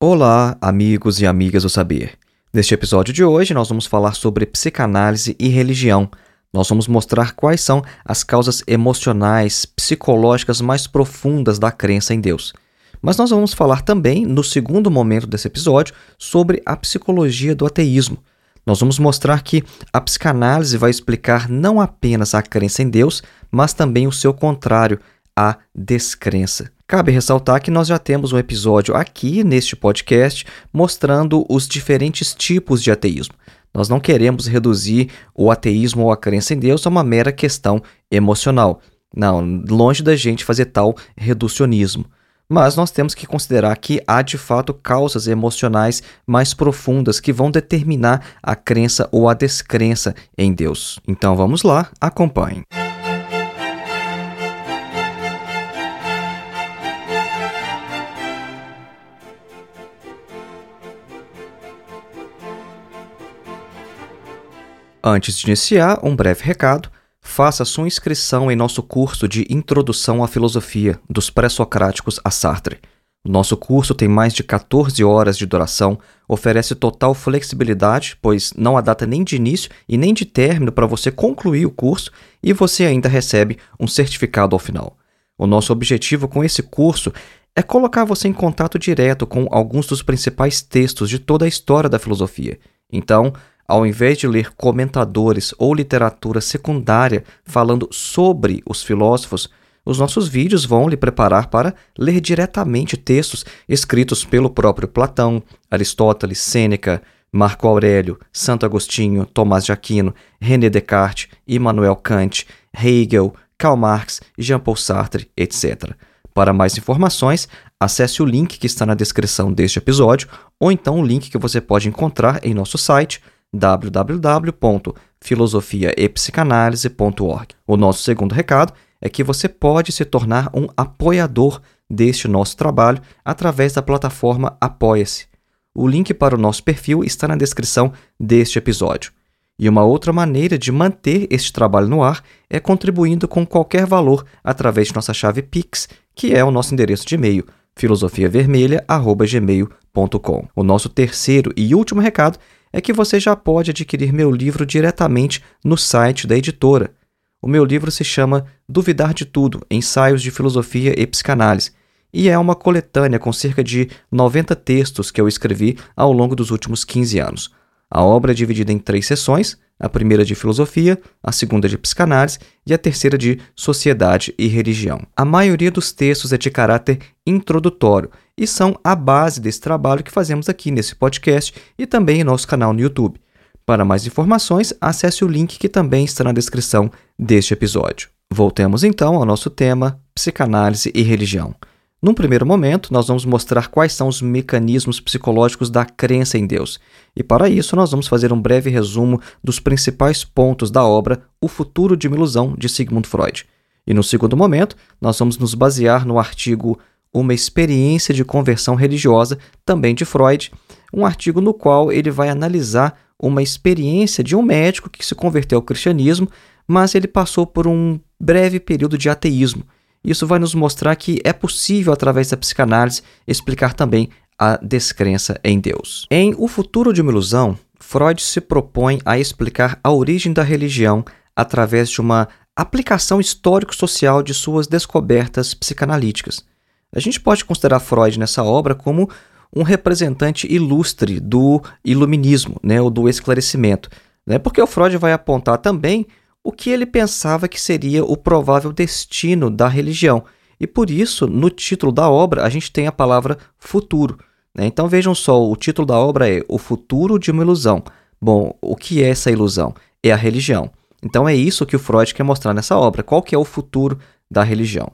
Olá, amigos e amigas do saber. Neste episódio de hoje, nós vamos falar sobre psicanálise e religião. Nós vamos mostrar quais são as causas emocionais, psicológicas mais profundas da crença em Deus. Mas nós vamos falar também, no segundo momento desse episódio, sobre a psicologia do ateísmo. Nós vamos mostrar que a psicanálise vai explicar não apenas a crença em Deus, mas também o seu contrário, a descrença. Cabe ressaltar que nós já temos um episódio aqui neste podcast mostrando os diferentes tipos de ateísmo. Nós não queremos reduzir o ateísmo ou a crença em Deus a uma mera questão emocional. Não, longe da gente fazer tal reducionismo. Mas nós temos que considerar que há de fato causas emocionais mais profundas que vão determinar a crença ou a descrença em Deus. Então vamos lá, acompanhem. Antes de iniciar, um breve recado. Faça sua inscrição em nosso curso de Introdução à Filosofia, dos Pré-Socráticos a Sartre. Nosso curso tem mais de 14 horas de duração, oferece total flexibilidade, pois não há data nem de início e nem de término para você concluir o curso e você ainda recebe um certificado ao final. O nosso objetivo com esse curso é colocar você em contato direto com alguns dos principais textos de toda a história da filosofia. Então, ao invés de ler comentadores ou literatura secundária falando sobre os filósofos, os nossos vídeos vão lhe preparar para ler diretamente textos escritos pelo próprio Platão, Aristóteles, Sêneca, Marco Aurélio, Santo Agostinho, Tomás de Aquino, René Descartes, Immanuel Kant, Hegel, Karl Marx, Jean-Paul Sartre, etc. Para mais informações, acesse o link que está na descrição deste episódio ou então o link que você pode encontrar em nosso site www.filosofiaepsicanalise.org. O nosso segundo recado é que você pode se tornar um apoiador deste nosso trabalho através da plataforma Apoia-se. O link para o nosso perfil está na descrição deste episódio. E uma outra maneira de manter este trabalho no ar é contribuindo com qualquer valor através de nossa chave Pix, que é o nosso endereço de e-mail, filosofiavermelha.gmail.com. O nosso terceiro e último recado é que você já pode adquirir meu livro diretamente no site da editora. O meu livro se chama Duvidar de Tudo: Ensaios de Filosofia e Psicanálise, e é uma coletânea com cerca de 90 textos que eu escrevi ao longo dos últimos 15 anos. A obra é dividida em três sessões: a primeira de filosofia, a segunda de psicanálise e a terceira de sociedade e religião. A maioria dos textos é de caráter introdutório e são a base desse trabalho que fazemos aqui nesse podcast e também em nosso canal no YouTube. Para mais informações, acesse o link que também está na descrição deste episódio. Voltemos então ao nosso tema: psicanálise e religião. Num primeiro momento, nós vamos mostrar quais são os mecanismos psicológicos da crença em Deus. E para isso, nós vamos fazer um breve resumo dos principais pontos da obra O Futuro de uma Ilusão de Sigmund Freud. E no segundo momento, nós vamos nos basear no artigo Uma Experiência de Conversão Religiosa, também de Freud, um artigo no qual ele vai analisar uma experiência de um médico que se converteu ao cristianismo, mas ele passou por um breve período de ateísmo isso vai nos mostrar que é possível, através da psicanálise, explicar também a descrença em Deus. Em O Futuro de uma Ilusão, Freud se propõe a explicar a origem da religião através de uma aplicação histórico-social de suas descobertas psicanalíticas. A gente pode considerar Freud nessa obra como um representante ilustre do iluminismo, né, ou do esclarecimento, né, porque o Freud vai apontar também o que ele pensava que seria o provável destino da religião. E por isso, no título da obra, a gente tem a palavra futuro. Né? Então vejam só, o título da obra é O Futuro de uma Ilusão. Bom, o que é essa ilusão? É a religião. Então é isso que o Freud quer mostrar nessa obra. Qual que é o futuro da religião?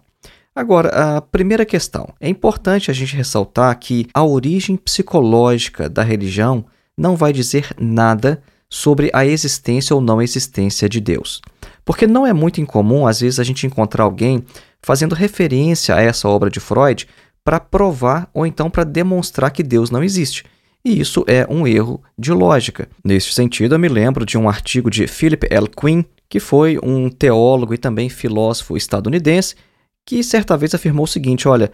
Agora, a primeira questão. É importante a gente ressaltar que a origem psicológica da religião não vai dizer nada sobre a existência ou não existência de Deus. Porque não é muito incomum, às vezes, a gente encontrar alguém fazendo referência a essa obra de Freud para provar ou então para demonstrar que Deus não existe. E isso é um erro de lógica. Neste sentido, eu me lembro de um artigo de Philip L. Quinn, que foi um teólogo e também filósofo estadunidense, que certa vez afirmou o seguinte: olha,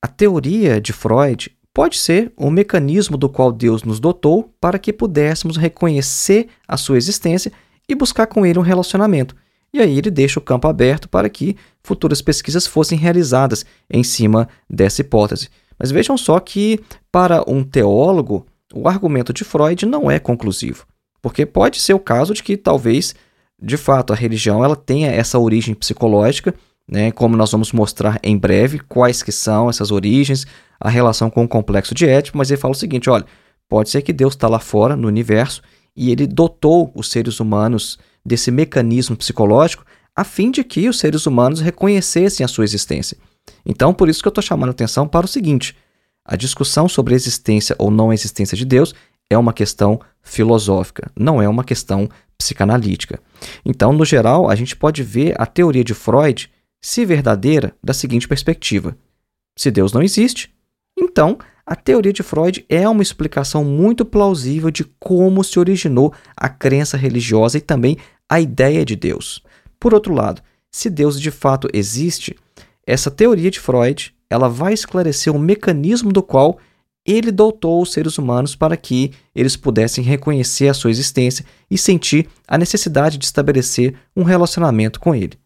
a teoria de Freud pode ser o mecanismo do qual Deus nos dotou para que pudéssemos reconhecer a sua existência e buscar com ele um relacionamento. E aí ele deixa o campo aberto para que futuras pesquisas fossem realizadas em cima dessa hipótese. Mas vejam só que, para um teólogo, o argumento de Freud não é conclusivo, porque pode ser o caso de que talvez, de fato, a religião ela tenha essa origem psicológica né, como nós vamos mostrar em breve quais que são essas origens, a relação com o complexo de Édipo, mas ele fala o seguinte, olha, pode ser que Deus está lá fora, no universo, e ele dotou os seres humanos desse mecanismo psicológico a fim de que os seres humanos reconhecessem a sua existência. Então, por isso que eu estou chamando a atenção para o seguinte, a discussão sobre a existência ou não existência de Deus é uma questão filosófica, não é uma questão psicanalítica. Então, no geral, a gente pode ver a teoria de Freud se verdadeira, da seguinte perspectiva: se Deus não existe, então a teoria de Freud é uma explicação muito plausível de como se originou a crença religiosa e também a ideia de Deus. Por outro lado, se Deus de fato existe, essa teoria de Freud ela vai esclarecer o mecanismo do qual ele doutou os seres humanos para que eles pudessem reconhecer a sua existência e sentir a necessidade de estabelecer um relacionamento com ele.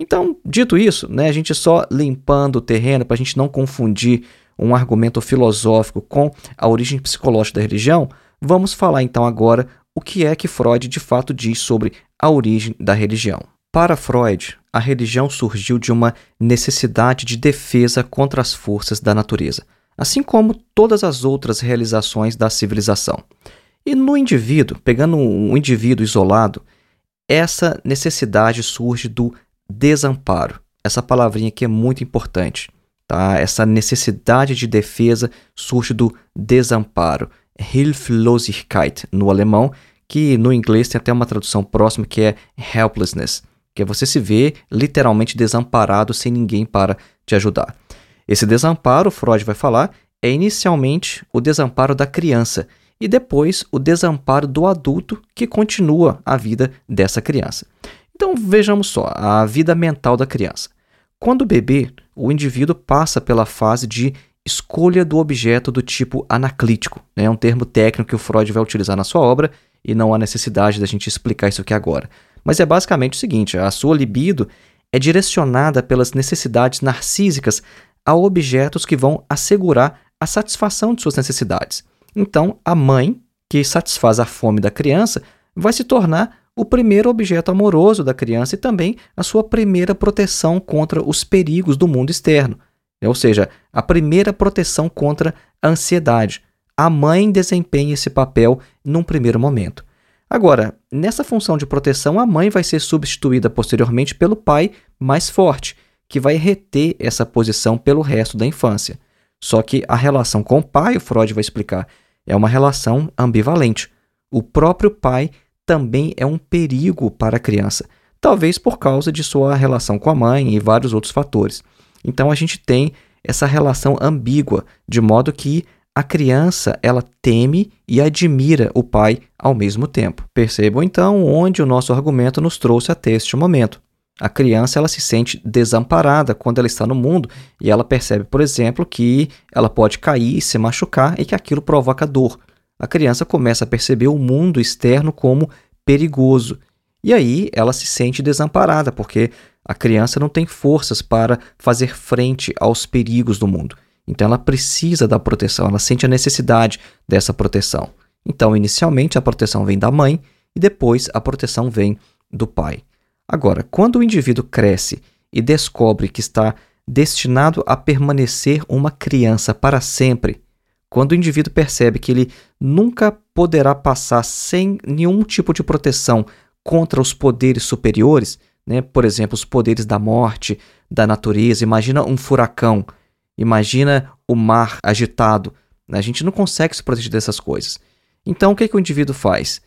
Então, dito isso, né, a gente só limpando o terreno para a gente não confundir um argumento filosófico com a origem psicológica da religião, vamos falar então agora o que é que Freud de fato diz sobre a origem da religião. Para Freud, a religião surgiu de uma necessidade de defesa contra as forças da natureza, assim como todas as outras realizações da civilização. E no indivíduo, pegando um indivíduo isolado, essa necessidade surge do desamparo. Essa palavrinha aqui é muito importante. Tá? Essa necessidade de defesa surge do desamparo. Hilflosigkeit no alemão, que no inglês tem até uma tradução próxima que é helplessness, que é você se ver literalmente desamparado sem ninguém para te ajudar. Esse desamparo, Freud vai falar, é inicialmente o desamparo da criança e depois o desamparo do adulto que continua a vida dessa criança. Então vejamos só a vida mental da criança. Quando bebê, o indivíduo passa pela fase de escolha do objeto do tipo anaclítico. É né? um termo técnico que o Freud vai utilizar na sua obra e não há necessidade da gente explicar isso aqui agora. Mas é basicamente o seguinte: a sua libido é direcionada pelas necessidades narcísicas a objetos que vão assegurar a satisfação de suas necessidades. Então, a mãe, que satisfaz a fome da criança, vai se tornar o primeiro objeto amoroso da criança e também a sua primeira proteção contra os perigos do mundo externo, né? ou seja, a primeira proteção contra a ansiedade. A mãe desempenha esse papel num primeiro momento. Agora, nessa função de proteção, a mãe vai ser substituída posteriormente pelo pai mais forte, que vai reter essa posição pelo resto da infância. Só que a relação com o pai, o Freud vai explicar, é uma relação ambivalente. O próprio pai também é um perigo para a criança, talvez por causa de sua relação com a mãe e vários outros fatores. Então a gente tem essa relação ambígua, de modo que a criança ela teme e admira o pai ao mesmo tempo. Percebam então onde o nosso argumento nos trouxe até este momento. A criança ela se sente desamparada quando ela está no mundo e ela percebe, por exemplo, que ela pode cair e se machucar e que aquilo provoca dor a criança começa a perceber o mundo externo como perigoso. E aí ela se sente desamparada, porque a criança não tem forças para fazer frente aos perigos do mundo. Então ela precisa da proteção, ela sente a necessidade dessa proteção. Então, inicialmente, a proteção vem da mãe e depois a proteção vem do pai. Agora, quando o indivíduo cresce e descobre que está destinado a permanecer uma criança para sempre, quando o indivíduo percebe que ele nunca poderá passar sem nenhum tipo de proteção contra os poderes superiores, né? Por exemplo, os poderes da morte, da natureza. Imagina um furacão, imagina o mar agitado. Né? A gente não consegue se proteger dessas coisas. Então, o que, que o indivíduo faz?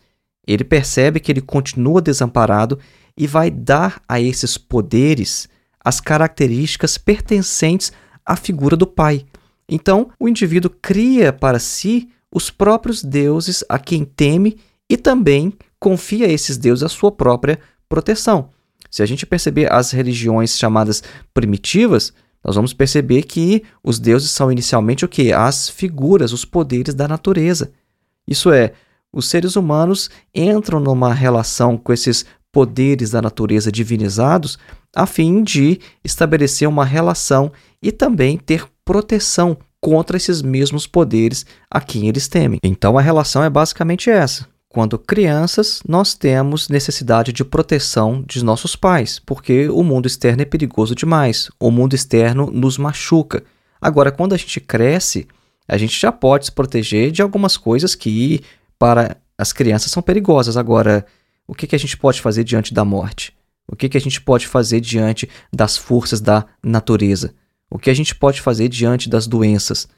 Ele percebe que ele continua desamparado e vai dar a esses poderes as características pertencentes à figura do pai. Então, o indivíduo cria para si os próprios deuses a quem teme e também confia a esses deuses a sua própria proteção. Se a gente perceber as religiões chamadas primitivas, nós vamos perceber que os deuses são inicialmente o que? As figuras, os poderes da natureza. Isso é, os seres humanos entram numa relação com esses poderes da natureza divinizados a fim de estabelecer uma relação e também ter proteção contra esses mesmos poderes a quem eles temem. Então a relação é basicamente essa. Quando crianças, nós temos necessidade de proteção de nossos pais, porque o mundo externo é perigoso demais, o mundo externo nos machuca. Agora, quando a gente cresce, a gente já pode se proteger de algumas coisas que, para as crianças, são perigosas. Agora, o que, que a gente pode fazer diante da morte? O que, que a gente pode fazer diante das forças da natureza? O que a gente pode fazer diante das doenças?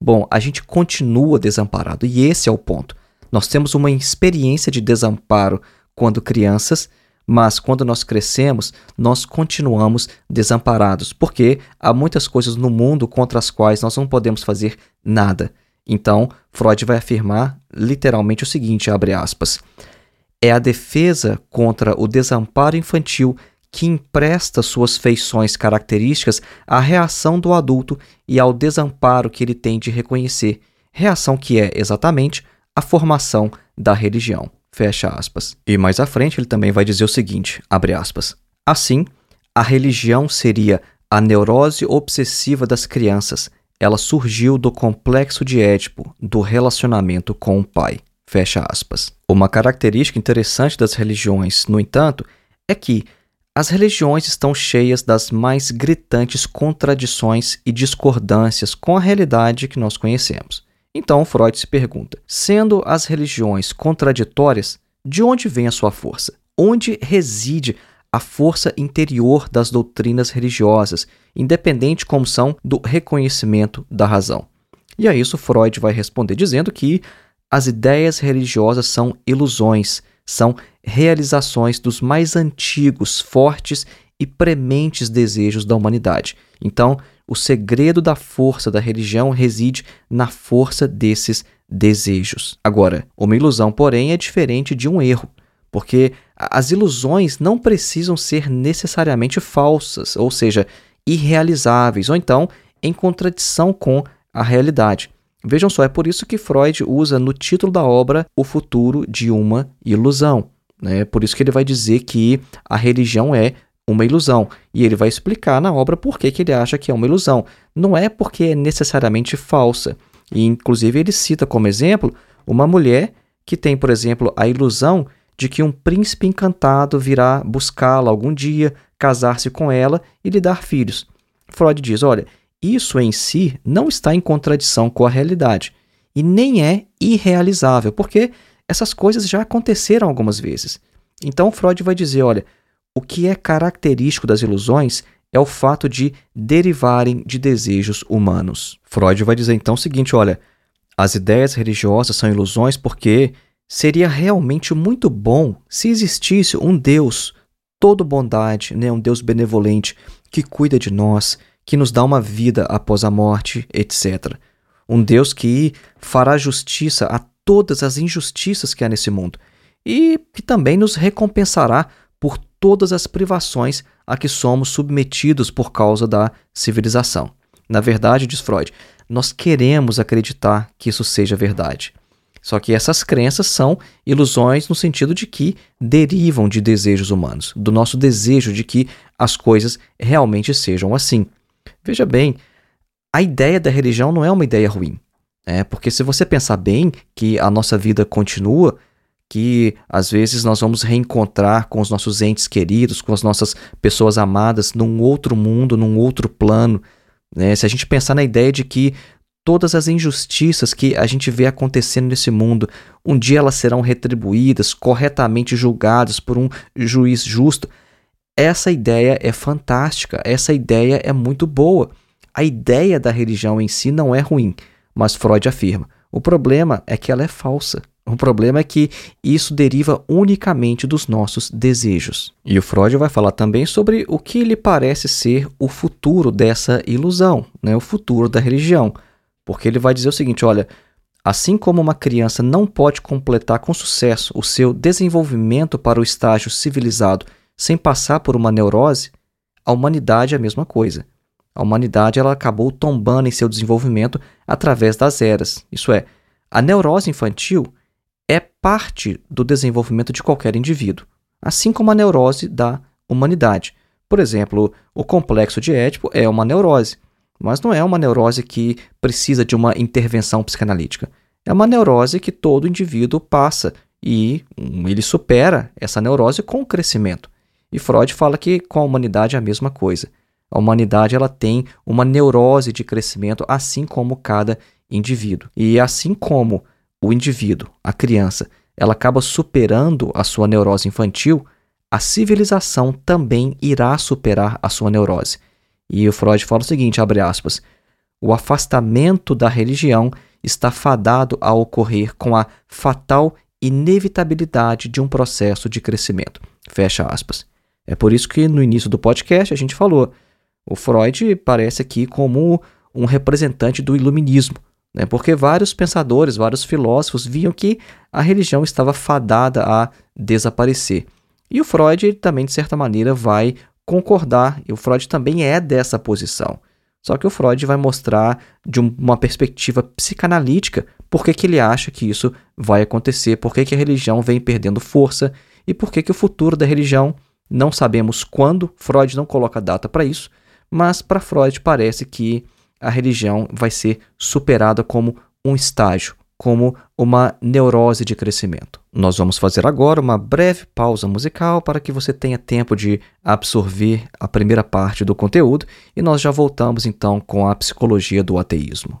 Bom, a gente continua desamparado e esse é o ponto. Nós temos uma experiência de desamparo quando crianças, mas quando nós crescemos, nós continuamos desamparados, porque há muitas coisas no mundo contra as quais nós não podemos fazer nada. Então, Freud vai afirmar literalmente o seguinte, abre aspas: é a defesa contra o desamparo infantil que empresta suas feições características à reação do adulto e ao desamparo que ele tem de reconhecer, reação que é exatamente a formação da religião. Fecha aspas. E mais à frente ele também vai dizer o seguinte, abre aspas. Assim, a religião seria a neurose obsessiva das crianças. Ela surgiu do complexo de Édipo, do relacionamento com o pai. Fecha aspas. Uma característica interessante das religiões, no entanto, é que as religiões estão cheias das mais gritantes contradições e discordâncias com a realidade que nós conhecemos. Então Freud se pergunta: sendo as religiões contraditórias, de onde vem a sua força? Onde reside a força interior das doutrinas religiosas, independente como são do reconhecimento da razão? E a isso Freud vai responder dizendo que as ideias religiosas são ilusões, são realizações dos mais antigos, fortes e prementes desejos da humanidade. Então, o segredo da força da religião reside na força desses desejos. Agora, uma ilusão, porém, é diferente de um erro, porque as ilusões não precisam ser necessariamente falsas, ou seja, irrealizáveis, ou então em contradição com a realidade. Vejam só, é por isso que Freud usa no título da obra o futuro de uma ilusão. É por isso que ele vai dizer que a religião é uma ilusão. E ele vai explicar na obra por que, que ele acha que é uma ilusão. Não é porque é necessariamente falsa. E, inclusive, ele cita como exemplo uma mulher que tem, por exemplo, a ilusão de que um príncipe encantado virá buscá-la algum dia, casar-se com ela e lhe dar filhos. Freud diz: olha, isso em si não está em contradição com a realidade e nem é irrealizável, porque essas coisas já aconteceram algumas vezes. Então Freud vai dizer: olha, o que é característico das ilusões é o fato de derivarem de desejos humanos. Freud vai dizer então o seguinte: olha, as ideias religiosas são ilusões porque seria realmente muito bom se existisse um Deus todo bondade, né, um Deus benevolente que cuida de nós, que nos dá uma vida após a morte, etc. Um Deus que fará justiça a todas as injustiças que há nesse mundo e que também nos recompensará por todas as privações a que somos submetidos por causa da civilização. Na verdade, diz Freud, nós queremos acreditar que isso seja verdade. Só que essas crenças são ilusões no sentido de que derivam de desejos humanos, do nosso desejo de que as coisas realmente sejam assim. Veja bem, a ideia da religião não é uma ideia ruim. É, porque se você pensar bem que a nossa vida continua, que às vezes nós vamos reencontrar com os nossos entes queridos, com as nossas pessoas amadas num outro mundo, num outro plano. Né? Se a gente pensar na ideia de que todas as injustiças que a gente vê acontecendo nesse mundo, um dia elas serão retribuídas, corretamente julgadas por um juiz justo, essa ideia é fantástica, essa ideia é muito boa. A ideia da religião em si não é ruim, mas Freud afirma: o problema é que ela é falsa. O problema é que isso deriva unicamente dos nossos desejos. E o Freud vai falar também sobre o que lhe parece ser o futuro dessa ilusão, né? o futuro da religião. Porque ele vai dizer o seguinte: olha, assim como uma criança não pode completar com sucesso o seu desenvolvimento para o estágio civilizado sem passar por uma neurose, a humanidade é a mesma coisa. A humanidade ela acabou tombando em seu desenvolvimento através das eras. Isso é, a neurose infantil é parte do desenvolvimento de qualquer indivíduo, assim como a neurose da humanidade. Por exemplo, o complexo de Édipo é uma neurose, mas não é uma neurose que precisa de uma intervenção psicanalítica. É uma neurose que todo indivíduo passa e hum, ele supera essa neurose com o crescimento. E Freud fala que com a humanidade é a mesma coisa. A humanidade ela tem uma neurose de crescimento, assim como cada indivíduo. E assim como o indivíduo, a criança, ela acaba superando a sua neurose infantil, a civilização também irá superar a sua neurose. E o Freud fala o seguinte, abre aspas, o afastamento da religião está fadado a ocorrer com a fatal inevitabilidade de um processo de crescimento. Fecha aspas. É por isso que no início do podcast a gente falou, o Freud parece aqui como um representante do iluminismo, né? porque vários pensadores, vários filósofos viam que a religião estava fadada a desaparecer. E o Freud também, de certa maneira, vai concordar, e o Freud também é dessa posição. Só que o Freud vai mostrar de uma perspectiva psicanalítica por que, que ele acha que isso vai acontecer, por que, que a religião vem perdendo força e por que, que o futuro da religião não sabemos quando, Freud não coloca data para isso, mas para Freud parece que a religião vai ser superada como um estágio, como uma neurose de crescimento. Nós vamos fazer agora uma breve pausa musical para que você tenha tempo de absorver a primeira parte do conteúdo e nós já voltamos então com a psicologia do ateísmo.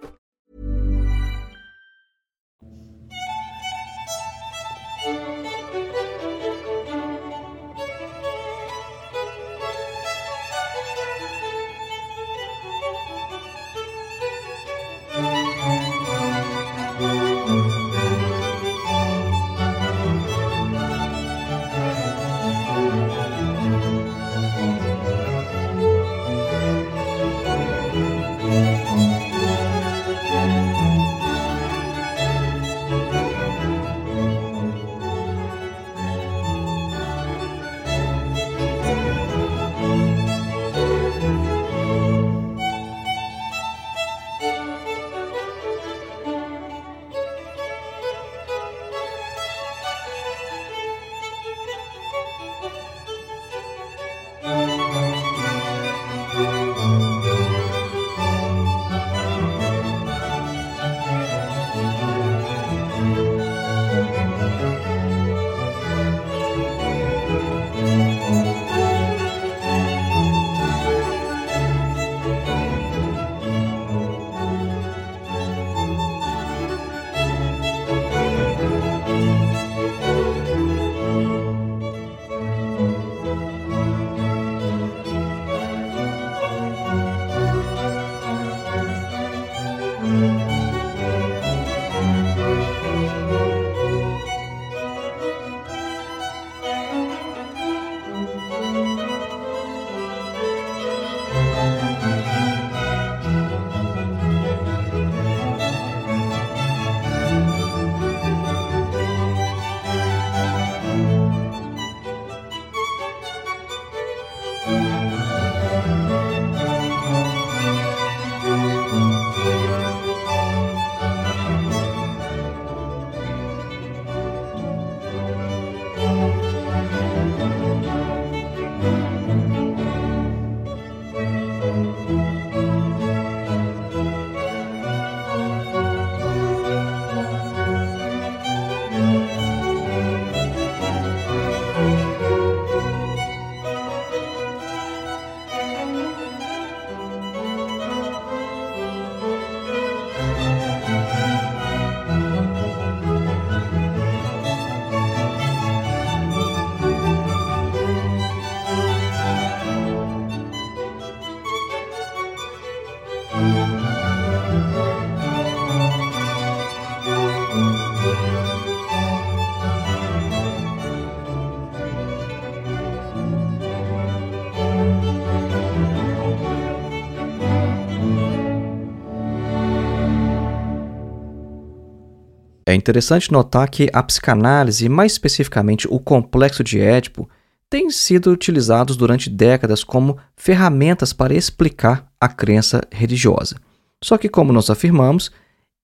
É interessante notar que a psicanálise, mais especificamente o complexo de Édipo, têm sido utilizados durante décadas como ferramentas para explicar a crença religiosa. Só que, como nós afirmamos,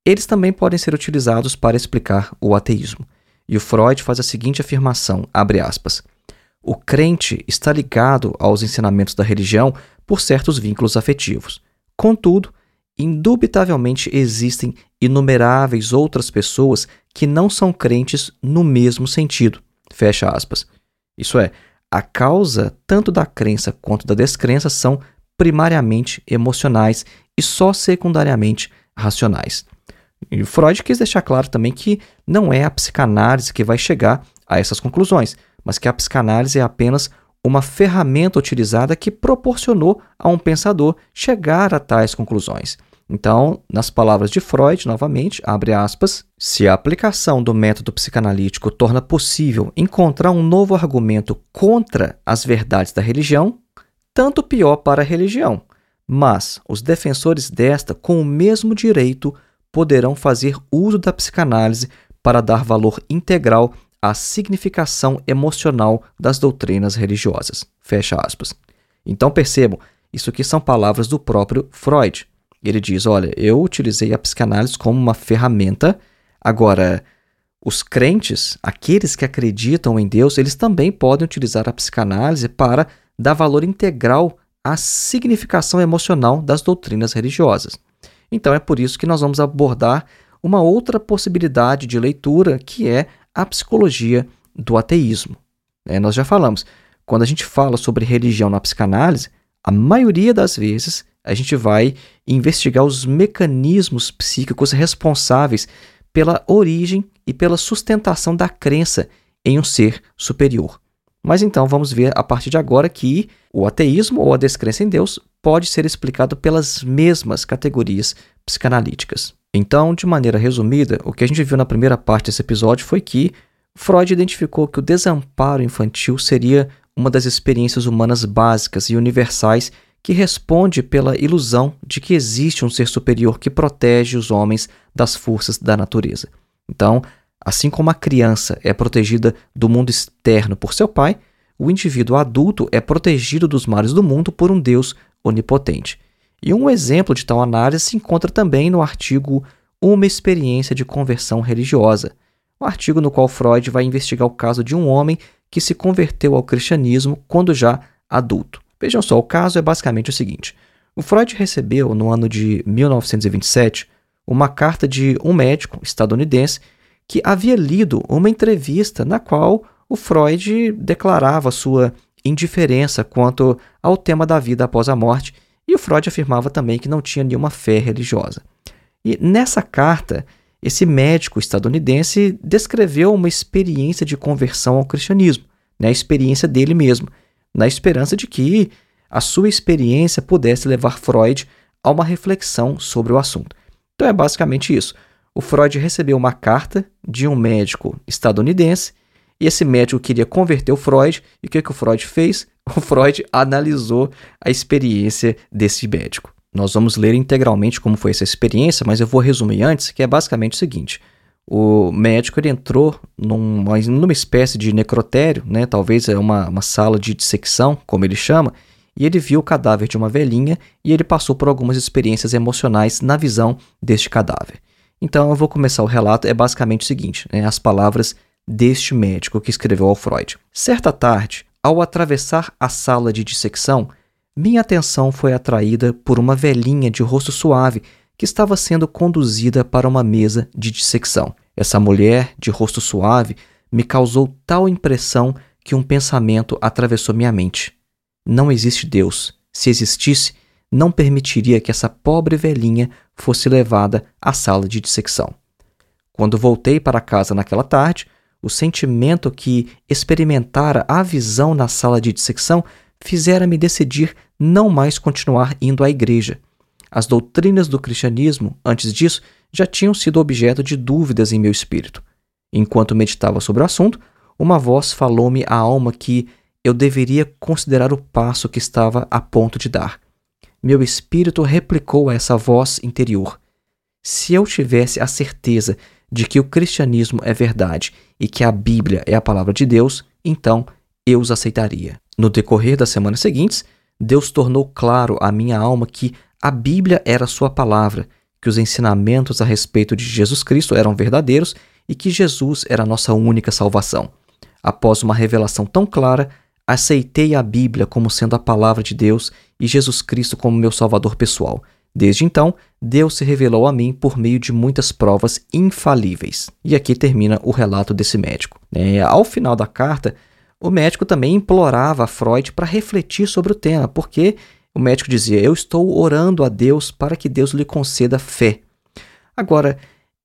eles também podem ser utilizados para explicar o ateísmo. E o Freud faz a seguinte afirmação, aspas, o crente está ligado aos ensinamentos da religião por certos vínculos afetivos. Contudo, indubitavelmente existem inumeráveis outras pessoas que não são crentes no mesmo sentido. Fecha aspas. Isso é, a causa tanto da crença quanto da descrença são primariamente emocionais e só secundariamente racionais. E Freud quis deixar claro também que não é a psicanálise que vai chegar a essas conclusões, mas que a psicanálise é apenas uma ferramenta utilizada que proporcionou a um pensador chegar a tais conclusões. Então, nas palavras de Freud, novamente, abre aspas, se a aplicação do método psicanalítico torna possível encontrar um novo argumento contra as verdades da religião, tanto pior para a religião. Mas os defensores desta, com o mesmo direito, poderão fazer uso da psicanálise para dar valor integral à significação emocional das doutrinas religiosas. Fecha aspas. Então percebam, isso aqui são palavras do próprio Freud. Ele diz: Olha, eu utilizei a psicanálise como uma ferramenta. Agora, os crentes, aqueles que acreditam em Deus, eles também podem utilizar a psicanálise para dar valor integral à significação emocional das doutrinas religiosas. Então é por isso que nós vamos abordar uma outra possibilidade de leitura, que é a psicologia do ateísmo. É, nós já falamos, quando a gente fala sobre religião na psicanálise, a maioria das vezes a gente vai investigar os mecanismos psíquicos responsáveis pela origem e pela sustentação da crença em um ser superior. Mas então vamos ver a partir de agora que o ateísmo ou a descrença em Deus pode ser explicado pelas mesmas categorias psicanalíticas. Então, de maneira resumida, o que a gente viu na primeira parte desse episódio foi que Freud identificou que o desamparo infantil seria uma das experiências humanas básicas e universais que responde pela ilusão de que existe um ser superior que protege os homens das forças da natureza. Então, assim como a criança é protegida do mundo externo por seu pai, o indivíduo adulto é protegido dos males do mundo por um Deus onipotente. E um exemplo de tal análise se encontra também no artigo Uma Experiência de Conversão Religiosa, um artigo no qual Freud vai investigar o caso de um homem que se converteu ao cristianismo quando já adulto. Vejam só, o caso é basicamente o seguinte: o Freud recebeu, no ano de 1927, uma carta de um médico estadunidense que havia lido uma entrevista na qual o Freud declarava sua indiferença quanto ao tema da vida após a morte, e o Freud afirmava também que não tinha nenhuma fé religiosa. E nessa carta, esse médico estadunidense descreveu uma experiência de conversão ao cristianismo, né, a experiência dele mesmo na esperança de que a sua experiência pudesse levar Freud a uma reflexão sobre o assunto. Então é basicamente isso. O Freud recebeu uma carta de um médico estadunidense e esse médico queria converter o Freud. E o que, que o Freud fez? O Freud analisou a experiência desse médico. Nós vamos ler integralmente como foi essa experiência, mas eu vou resumir antes, que é basicamente o seguinte: o médico ele entrou numa, espécie de necrotério, né? talvez é uma, uma sala de dissecção, como ele chama, e ele viu o cadáver de uma velhinha e ele passou por algumas experiências emocionais na visão deste cadáver. Então eu vou começar o relato, é basicamente o seguinte, né? as palavras deste médico que escreveu ao Freud. Certa tarde, ao atravessar a sala de dissecção, minha atenção foi atraída por uma velhinha de rosto suave que estava sendo conduzida para uma mesa de dissecção. Essa mulher, de rosto suave, me causou tal impressão que um pensamento atravessou minha mente. Não existe Deus. Se existisse, não permitiria que essa pobre velhinha fosse levada à sala de dissecção. Quando voltei para casa naquela tarde, o sentimento que experimentara a visão na sala de dissecção fizera-me decidir não mais continuar indo à igreja. As doutrinas do cristianismo, antes disso, já tinham sido objeto de dúvidas em meu espírito. Enquanto meditava sobre o assunto, uma voz falou-me à alma que eu deveria considerar o passo que estava a ponto de dar. Meu espírito replicou a essa voz interior: Se eu tivesse a certeza de que o cristianismo é verdade e que a Bíblia é a palavra de Deus, então eu os aceitaria. No decorrer das semanas seguintes, Deus tornou claro à minha alma que a Bíblia era sua palavra, que os ensinamentos a respeito de Jesus Cristo eram verdadeiros e que Jesus era a nossa única salvação. Após uma revelação tão clara, aceitei a Bíblia como sendo a palavra de Deus e Jesus Cristo como meu salvador pessoal. Desde então, Deus se revelou a mim por meio de muitas provas infalíveis. E aqui termina o relato desse médico. É, ao final da carta, o médico também implorava a Freud para refletir sobre o tema, porque o médico dizia: Eu estou orando a Deus para que Deus lhe conceda fé. Agora,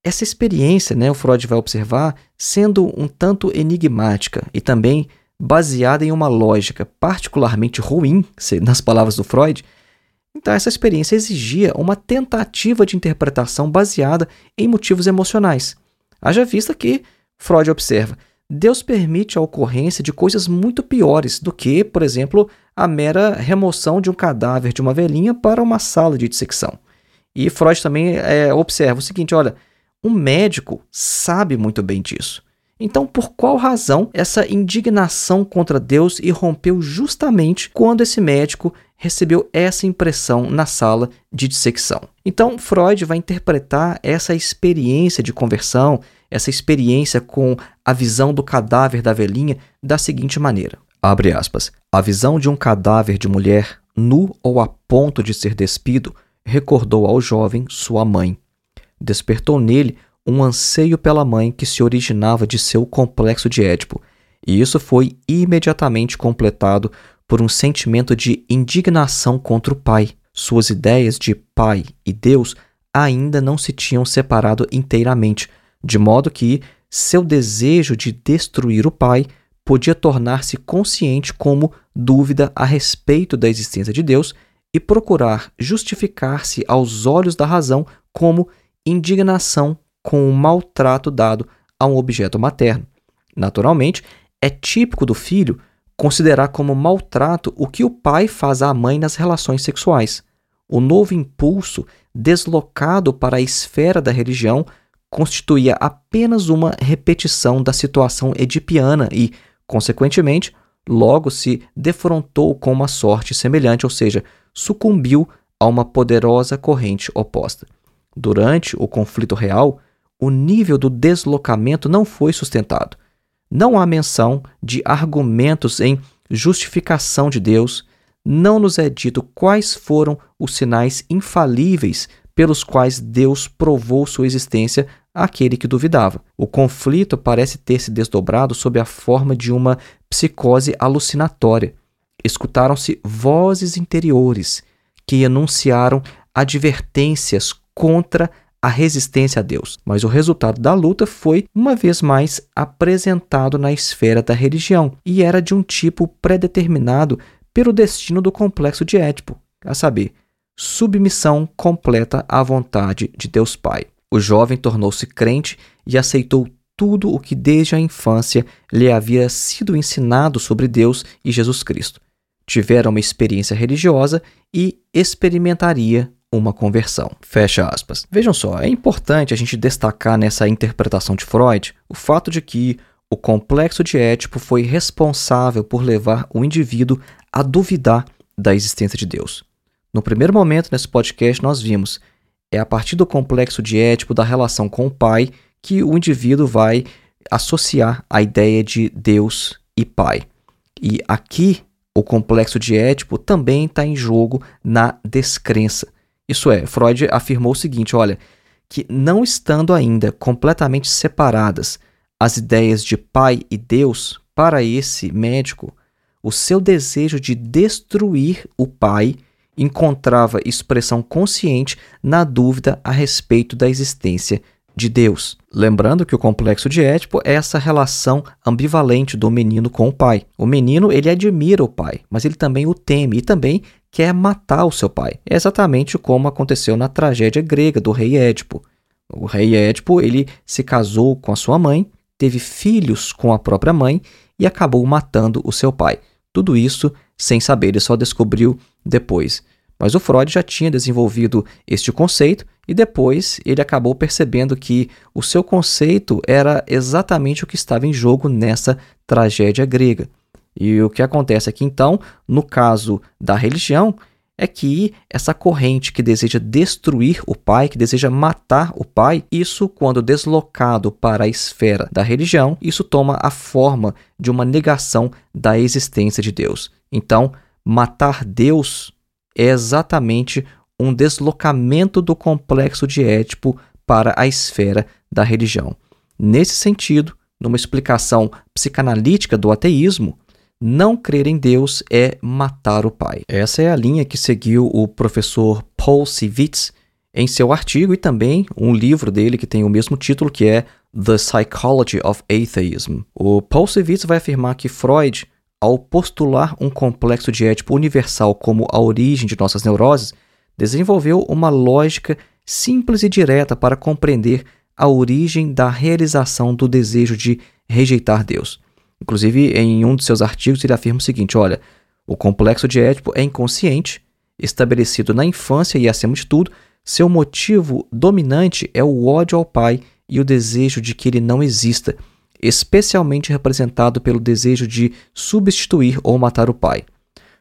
essa experiência, né, o Freud vai observar, sendo um tanto enigmática e também baseada em uma lógica particularmente ruim, nas palavras do Freud, então essa experiência exigia uma tentativa de interpretação baseada em motivos emocionais. Haja vista que, Freud observa, Deus permite a ocorrência de coisas muito piores do que, por exemplo, a mera remoção de um cadáver de uma velhinha para uma sala de dissecção. E Freud também é, observa o seguinte: olha, um médico sabe muito bem disso. Então, por qual razão essa indignação contra Deus irrompeu justamente quando esse médico recebeu essa impressão na sala de dissecção? Então, Freud vai interpretar essa experiência de conversão, essa experiência com a visão do cadáver da velhinha da seguinte maneira: Abre aspas. A visão de um cadáver de mulher, nu ou a ponto de ser despido, recordou ao jovem sua mãe. Despertou nele um anseio pela mãe que se originava de seu complexo de Édipo, e isso foi imediatamente completado por um sentimento de indignação contra o pai. Suas ideias de pai e Deus ainda não se tinham separado inteiramente, de modo que seu desejo de destruir o pai podia tornar-se consciente como dúvida a respeito da existência de Deus e procurar justificar-se aos olhos da razão como indignação com o maltrato dado a um objeto materno. Naturalmente, é típico do filho considerar como maltrato o que o pai faz à mãe nas relações sexuais. O novo impulso, deslocado para a esfera da religião, constituía apenas uma repetição da situação edipiana e, Consequentemente, logo se defrontou com uma sorte semelhante, ou seja, sucumbiu a uma poderosa corrente oposta. Durante o conflito real, o nível do deslocamento não foi sustentado. Não há menção de argumentos em justificação de Deus, não nos é dito quais foram os sinais infalíveis pelos quais Deus provou sua existência àquele que duvidava. O conflito parece ter se desdobrado sob a forma de uma psicose alucinatória. Escutaram-se vozes interiores que enunciaram advertências contra a resistência a Deus. Mas o resultado da luta foi, uma vez mais, apresentado na esfera da religião e era de um tipo predeterminado pelo destino do complexo de Édipo, a saber, submissão completa à vontade de Deus Pai. O jovem tornou-se crente e aceitou tudo o que desde a infância lhe havia sido ensinado sobre Deus e Jesus Cristo. Tivera uma experiência religiosa e experimentaria uma conversão. Fecha aspas. Vejam só, é importante a gente destacar nessa interpretação de Freud o fato de que o complexo de Édipo foi responsável por levar o indivíduo a duvidar da existência de Deus. No primeiro momento nesse podcast nós vimos é a partir do complexo de Édipo da relação com o pai que o indivíduo vai associar a ideia de Deus e pai. E aqui o complexo de Édipo também está em jogo na descrença. Isso é, Freud afirmou o seguinte: olha, que não estando ainda completamente separadas as ideias de pai e Deus, para esse médico, o seu desejo de destruir o pai encontrava expressão consciente na dúvida a respeito da existência de Deus. Lembrando que o complexo de Édipo é essa relação ambivalente do menino com o pai. O menino, ele admira o pai, mas ele também o teme e também quer matar o seu pai. É exatamente como aconteceu na tragédia grega do rei Édipo. O rei Édipo, ele se casou com a sua mãe, teve filhos com a própria mãe e acabou matando o seu pai. Tudo isso sem saber, ele só descobriu depois. Mas o Freud já tinha desenvolvido este conceito e depois ele acabou percebendo que o seu conceito era exatamente o que estava em jogo nessa tragédia grega. E o que acontece aqui então, no caso da religião, é que essa corrente que deseja destruir o pai, que deseja matar o pai, isso, quando deslocado para a esfera da religião, isso toma a forma de uma negação da existência de Deus. Então, matar Deus é exatamente um deslocamento do complexo de Édipo para a esfera da religião. Nesse sentido, numa explicação psicanalítica do ateísmo, não crer em Deus é matar o pai. Essa é a linha que seguiu o professor Paul Sivitz em seu artigo e também um livro dele que tem o mesmo título que é The Psychology of Atheism. O Paul Sivitz vai afirmar que Freud, ao postular um complexo de Édipo universal como a origem de nossas neuroses, desenvolveu uma lógica simples e direta para compreender a origem da realização do desejo de rejeitar Deus. Inclusive, em um de seus artigos, ele afirma o seguinte: olha, o complexo de Édipo é inconsciente, estabelecido na infância e, acima de tudo, seu motivo dominante é o ódio ao pai e o desejo de que ele não exista, especialmente representado pelo desejo de substituir ou matar o pai.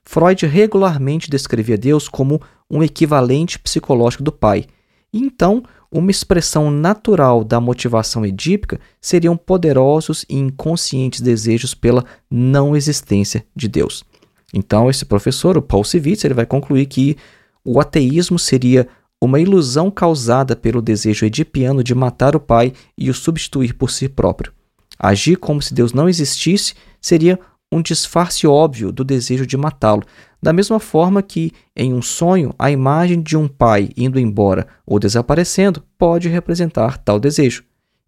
Freud regularmente descrevia Deus como um equivalente psicológico do pai, então uma expressão natural da motivação edípica seriam poderosos e inconscientes desejos pela não existência de Deus. Então, esse professor, o Paul Sivitz, ele vai concluir que o ateísmo seria uma ilusão causada pelo desejo edipiano de matar o pai e o substituir por si próprio. Agir como se Deus não existisse seria um disfarce óbvio do desejo de matá-lo, da mesma forma que, em um sonho, a imagem de um pai indo embora ou desaparecendo pode representar tal desejo.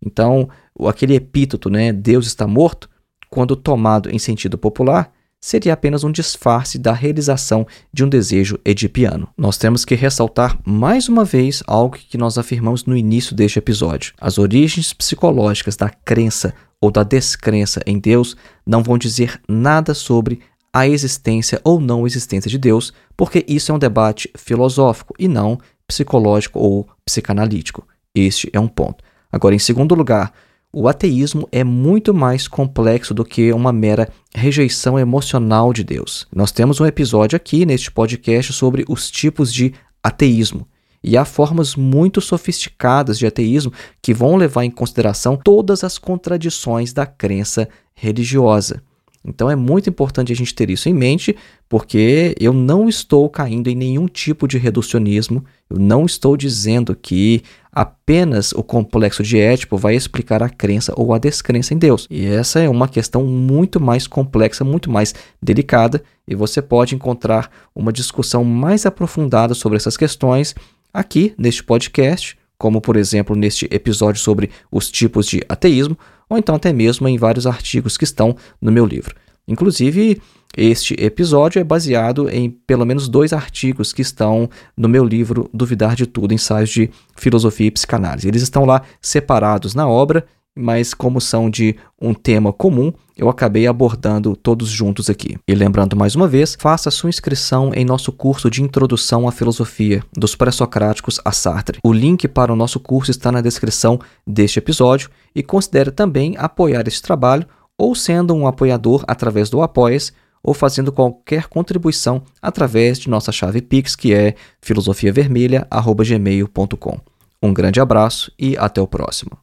Então, aquele epíteto, né, Deus está morto, quando tomado em sentido popular, seria apenas um disfarce da realização de um desejo edipiano. Nós temos que ressaltar mais uma vez algo que nós afirmamos no início deste episódio. As origens psicológicas da crença ou da descrença em Deus não vão dizer nada sobre a existência ou não existência de Deus, porque isso é um debate filosófico e não psicológico ou psicanalítico. Este é um ponto. Agora, em segundo lugar, o ateísmo é muito mais complexo do que uma mera rejeição emocional de Deus. Nós temos um episódio aqui neste podcast sobre os tipos de ateísmo. E há formas muito sofisticadas de ateísmo que vão levar em consideração todas as contradições da crença religiosa. Então é muito importante a gente ter isso em mente, porque eu não estou caindo em nenhum tipo de reducionismo, eu não estou dizendo que apenas o complexo de Édipo vai explicar a crença ou a descrença em Deus. E essa é uma questão muito mais complexa, muito mais delicada, e você pode encontrar uma discussão mais aprofundada sobre essas questões aqui neste podcast, como por exemplo neste episódio sobre os tipos de ateísmo, ou então até mesmo em vários artigos que estão no meu livro. Inclusive, este episódio é baseado em pelo menos dois artigos que estão no meu livro Duvidar de Tudo, Ensaios de Filosofia e Psicanálise. Eles estão lá separados na obra, mas como são de um tema comum, eu acabei abordando todos juntos aqui. E lembrando mais uma vez, faça sua inscrição em nosso curso de Introdução à Filosofia, dos Pré-Socráticos a Sartre. O link para o nosso curso está na descrição deste episódio e considere também apoiar este trabalho ou sendo um apoiador através do Apoias ou fazendo qualquer contribuição através de nossa chave Pix, que é filosofiavermelha.gmail.com. Um grande abraço e até o próximo.